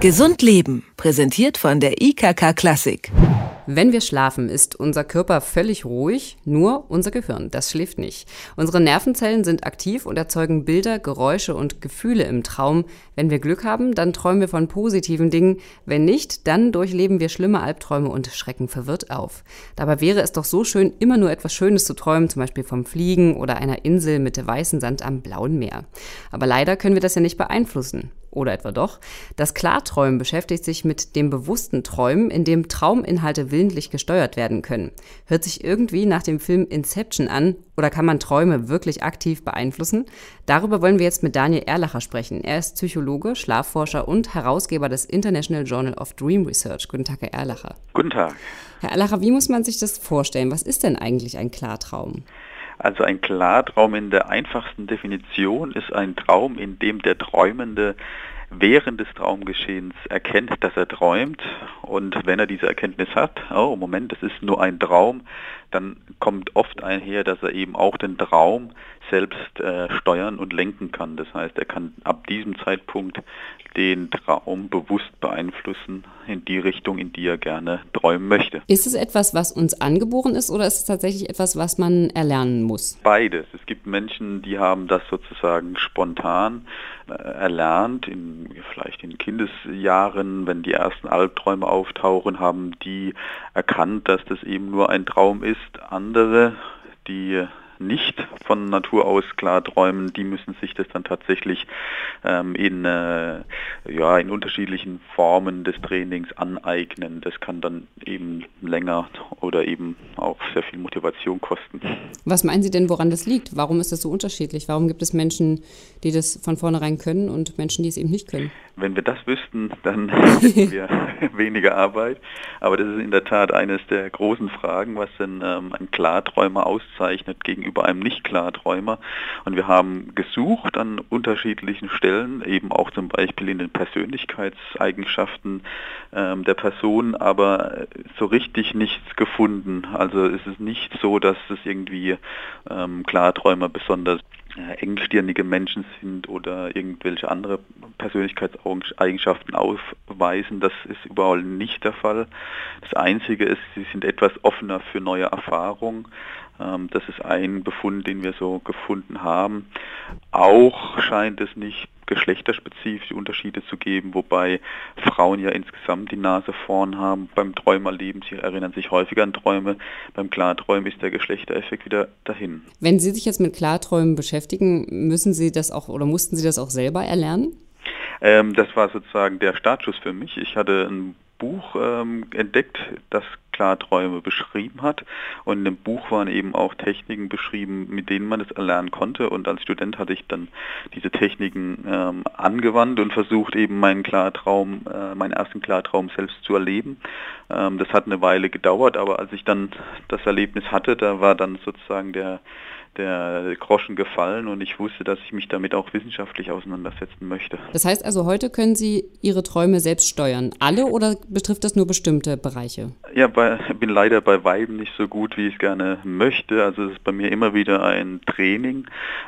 Gesund Leben, präsentiert von der IKK Klassik. Wenn wir schlafen, ist unser Körper völlig ruhig, nur unser Gehirn, das schläft nicht. Unsere Nervenzellen sind aktiv und erzeugen Bilder, Geräusche und Gefühle im Traum. Wenn wir Glück haben, dann träumen wir von positiven Dingen. Wenn nicht, dann durchleben wir schlimme Albträume und schrecken verwirrt auf. Dabei wäre es doch so schön, immer nur etwas Schönes zu träumen, zum Beispiel vom Fliegen oder einer Insel mit weißem Sand am blauen Meer. Aber leider können wir das ja nicht beeinflussen. Oder etwa doch? Das Klarträumen beschäftigt sich mit dem bewussten Träumen, in dem Trauminhalte willentlich gesteuert werden können. Hört sich irgendwie nach dem Film Inception an oder kann man Träume wirklich aktiv beeinflussen? Darüber wollen wir jetzt mit Daniel Erlacher sprechen. Er ist Psychologe, Schlafforscher und Herausgeber des International Journal of Dream Research. Guten Tag, Herr Erlacher. Guten Tag. Herr Erlacher, wie muss man sich das vorstellen? Was ist denn eigentlich ein Klartraum? Also ein Klartraum in der einfachsten Definition ist ein Traum, in dem der Träumende während des Traumgeschehens erkennt, dass er träumt und wenn er diese Erkenntnis hat, oh Moment, das ist nur ein Traum, dann kommt oft einher, dass er eben auch den Traum selbst äh, steuern und lenken kann. Das heißt, er kann ab diesem Zeitpunkt den Traum bewusst beeinflussen in die Richtung, in die er gerne träumen möchte. Ist es etwas, was uns angeboren ist oder ist es tatsächlich etwas, was man erlernen muss? Beides. Es gibt Menschen, die haben das sozusagen spontan äh, erlernt, in, in Kindesjahren, wenn die ersten Albträume auftauchen, haben die erkannt, dass das eben nur ein Traum ist. Andere, die nicht von Natur aus klar träumen, die müssen sich das dann tatsächlich ähm, in, äh, ja, in unterschiedlichen Formen des Trainings aneignen. Das kann dann eben länger oder eben auch sehr viel Motivation kosten. Was meinen Sie denn, woran das liegt? Warum ist das so unterschiedlich? Warum gibt es Menschen, die das von vornherein können und Menschen, die es eben nicht können? Wenn wir das wüssten, dann hätten wir weniger Arbeit. Aber das ist in der Tat eines der großen Fragen, was denn ähm, ein Klarträumer auszeichnet gegenüber einem Nicht-Klarträumer. Und wir haben gesucht an unterschiedlichen Stellen, eben auch zum Beispiel in den Persönlichkeitseigenschaften ähm, der Person, aber so richtig nichts gefunden. Also es ist nicht so, dass es irgendwie ähm, Klarträumer besonders äh, engstirnige Menschen sind oder irgendwelche andere Persönlichkeitseigenschaften aufweisen. Das ist überall nicht der Fall. Das Einzige ist, sie sind etwas offener für neue Erfahrungen. Ähm, das ist ein Befund, den wir so gefunden haben. Auch scheint es nicht geschlechterspezifische Unterschiede zu geben, wobei Frauen ja insgesamt die Nase vorn haben beim Träumerleben. Sie erinnern sich häufiger an Träume. Beim Klarträumen ist der Geschlechtereffekt wieder dahin. Wenn Sie sich jetzt mit Klarträumen beschäftigen, müssen Sie das auch oder mussten Sie das auch selber erlernen? Ähm, das war sozusagen der Startschuss für mich. Ich hatte ein Buch ähm, entdeckt, das Klarträume beschrieben hat. Und in dem Buch waren eben auch Techniken beschrieben, mit denen man es erlernen konnte. Und als Student hatte ich dann diese Techniken ähm, angewandt und versucht eben meinen Klartraum, äh, meinen ersten Klartraum selbst zu erleben. Ähm, das hat eine Weile gedauert, aber als ich dann das Erlebnis hatte, da war dann sozusagen der der Groschen gefallen und ich wusste, dass ich mich damit auch wissenschaftlich auseinandersetzen möchte. Das heißt also, heute können Sie Ihre Träume selbst steuern. Alle oder betrifft das nur bestimmte Bereiche? Ja, bei, bin leider bei Weiben nicht so gut, wie ich es gerne möchte. Also es ist bei mir immer wieder ein Training,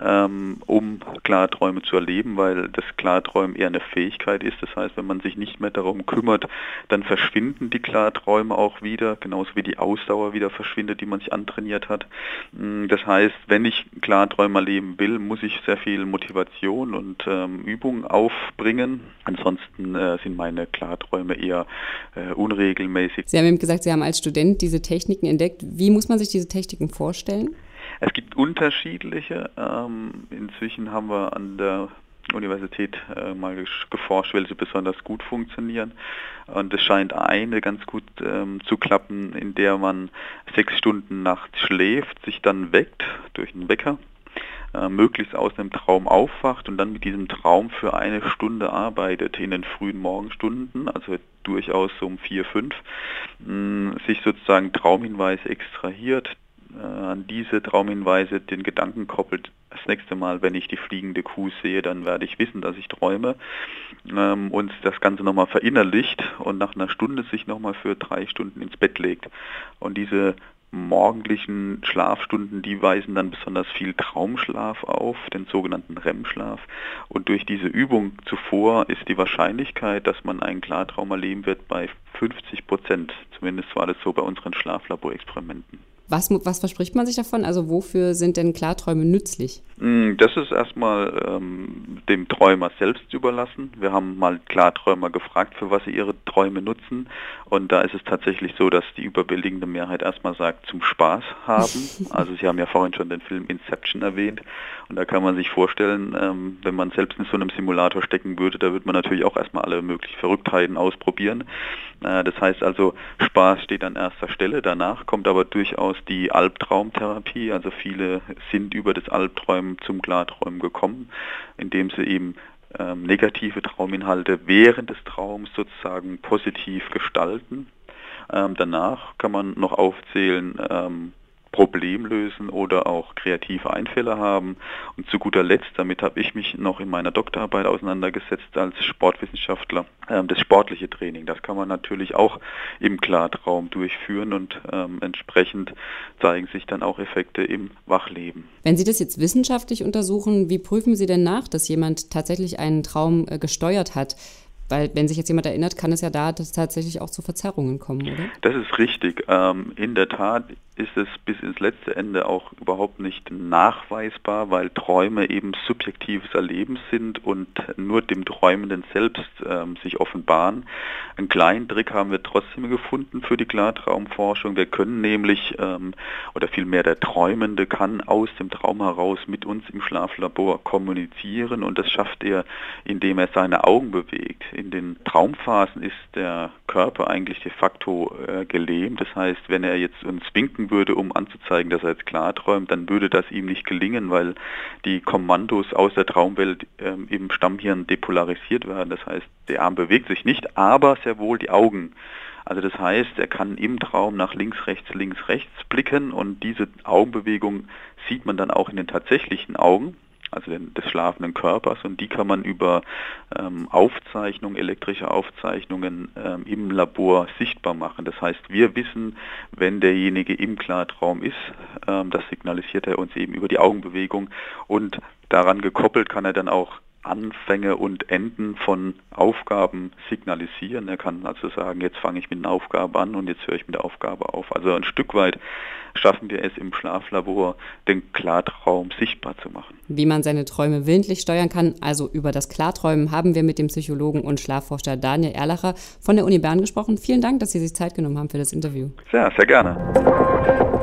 ähm, um Klarträume zu erleben, weil das Klarträumen eher eine Fähigkeit ist. Das heißt, wenn man sich nicht mehr darum kümmert, dann verschwinden die Klarträume auch wieder, genauso wie die Ausdauer wieder verschwindet, die man sich antrainiert hat. Mm, das heißt, wenn ich Klarträumer leben will, muss ich sehr viel Motivation und ähm, Übung aufbringen. Ansonsten äh, sind meine Klarträume eher äh, unregelmäßig. Sie haben gesagt, Sie haben als Student diese Techniken entdeckt. Wie muss man sich diese Techniken vorstellen? Es gibt unterschiedliche. Ähm, inzwischen haben wir an der Universität äh, mal geforscht, welche besonders gut funktionieren. Und es scheint eine ganz gut ähm, zu klappen, in der man sechs Stunden nachts schläft, sich dann weckt durch einen Wecker, äh, möglichst aus einem Traum aufwacht und dann mit diesem Traum für eine Stunde arbeitet in den frühen Morgenstunden, also durchaus so um vier, fünf, mh, sich sozusagen Traumhinweise extrahiert, äh, an diese Traumhinweise den Gedanken koppelt, das nächste Mal, wenn ich die fliegende Kuh sehe, dann werde ich wissen, dass ich träume ähm, und das Ganze nochmal verinnerlicht und nach einer Stunde sich nochmal für drei Stunden ins Bett legt. Und diese morgendlichen Schlafstunden, die weisen dann besonders viel Traumschlaf auf, den sogenannten REM-Schlaf. Und durch diese Übung zuvor ist die Wahrscheinlichkeit, dass man einen Klartraum erleben wird, bei 50 Prozent. Zumindest war das so bei unseren Schlaflaborexperimenten. Was, was verspricht man sich davon? Also wofür sind denn Klarträume nützlich? Mm, das ist erstmal ähm, dem Träumer selbst überlassen. Wir haben mal Klarträumer gefragt, für was sie ihre Träume nutzen. Und da ist es tatsächlich so, dass die überwältigende Mehrheit erstmal sagt, zum Spaß haben. Also Sie haben ja vorhin schon den Film Inception erwähnt. Und da kann man sich vorstellen, ähm, wenn man selbst in so einem Simulator stecken würde, da würde man natürlich auch erstmal alle möglichen Verrücktheiten ausprobieren. Äh, das heißt also, Spaß steht an erster Stelle. Danach kommt aber durchaus die Albtraumtherapie. Also viele sind über das Albträumen zum Klarträumen gekommen, indem sie eben ähm, negative Trauminhalte während des Traums sozusagen positiv gestalten. Ähm, danach kann man noch aufzählen, ähm, Problem lösen oder auch kreative Einfälle haben. Und zu guter Letzt, damit habe ich mich noch in meiner Doktorarbeit auseinandergesetzt als Sportwissenschaftler, ähm, das sportliche Training. Das kann man natürlich auch im Klartraum durchführen und ähm, entsprechend zeigen sich dann auch Effekte im Wachleben. Wenn Sie das jetzt wissenschaftlich untersuchen, wie prüfen Sie denn nach, dass jemand tatsächlich einen Traum äh, gesteuert hat? Weil wenn sich jetzt jemand erinnert, kann es ja da tatsächlich auch zu Verzerrungen kommen, oder? Das ist richtig. Ähm, in der Tat ist es bis ins letzte Ende auch überhaupt nicht nachweisbar, weil Träume eben subjektives Erleben sind und nur dem Träumenden selbst ähm, sich offenbaren. Einen kleinen Trick haben wir trotzdem gefunden für die Klartraumforschung. Wir können nämlich, ähm, oder vielmehr der Träumende kann aus dem Traum heraus mit uns im Schlaflabor kommunizieren und das schafft er, indem er seine Augen bewegt. In den Traumphasen ist der Körper eigentlich de facto äh, gelähmt. Das heißt, wenn er jetzt uns winken würde, um anzuzeigen, dass er jetzt klarträumt, dann würde das ihm nicht gelingen, weil die Kommandos aus der Traumwelt ähm, im Stammhirn depolarisiert werden. Das heißt, der Arm bewegt sich nicht, aber sehr wohl die Augen. Also das heißt, er kann im Traum nach links, rechts, links, rechts blicken und diese Augenbewegung sieht man dann auch in den tatsächlichen Augen also des schlafenden Körpers und die kann man über ähm, Aufzeichnungen, elektrische Aufzeichnungen ähm, im Labor sichtbar machen. Das heißt, wir wissen, wenn derjenige im Klartraum ist, ähm, das signalisiert er uns eben über die Augenbewegung und daran gekoppelt kann er dann auch Anfänge und Enden von Aufgaben signalisieren. Er kann also sagen, jetzt fange ich mit einer Aufgabe an und jetzt höre ich mit der Aufgabe auf. Also ein Stück weit schaffen wir es im Schlaflabor, den Klartraum sichtbar zu machen. Wie man seine Träume willentlich steuern kann, also über das Klarträumen, haben wir mit dem Psychologen und Schlafforscher Daniel Erlacher von der Uni Bern gesprochen. Vielen Dank, dass Sie sich Zeit genommen haben für das Interview. Ja, sehr gerne.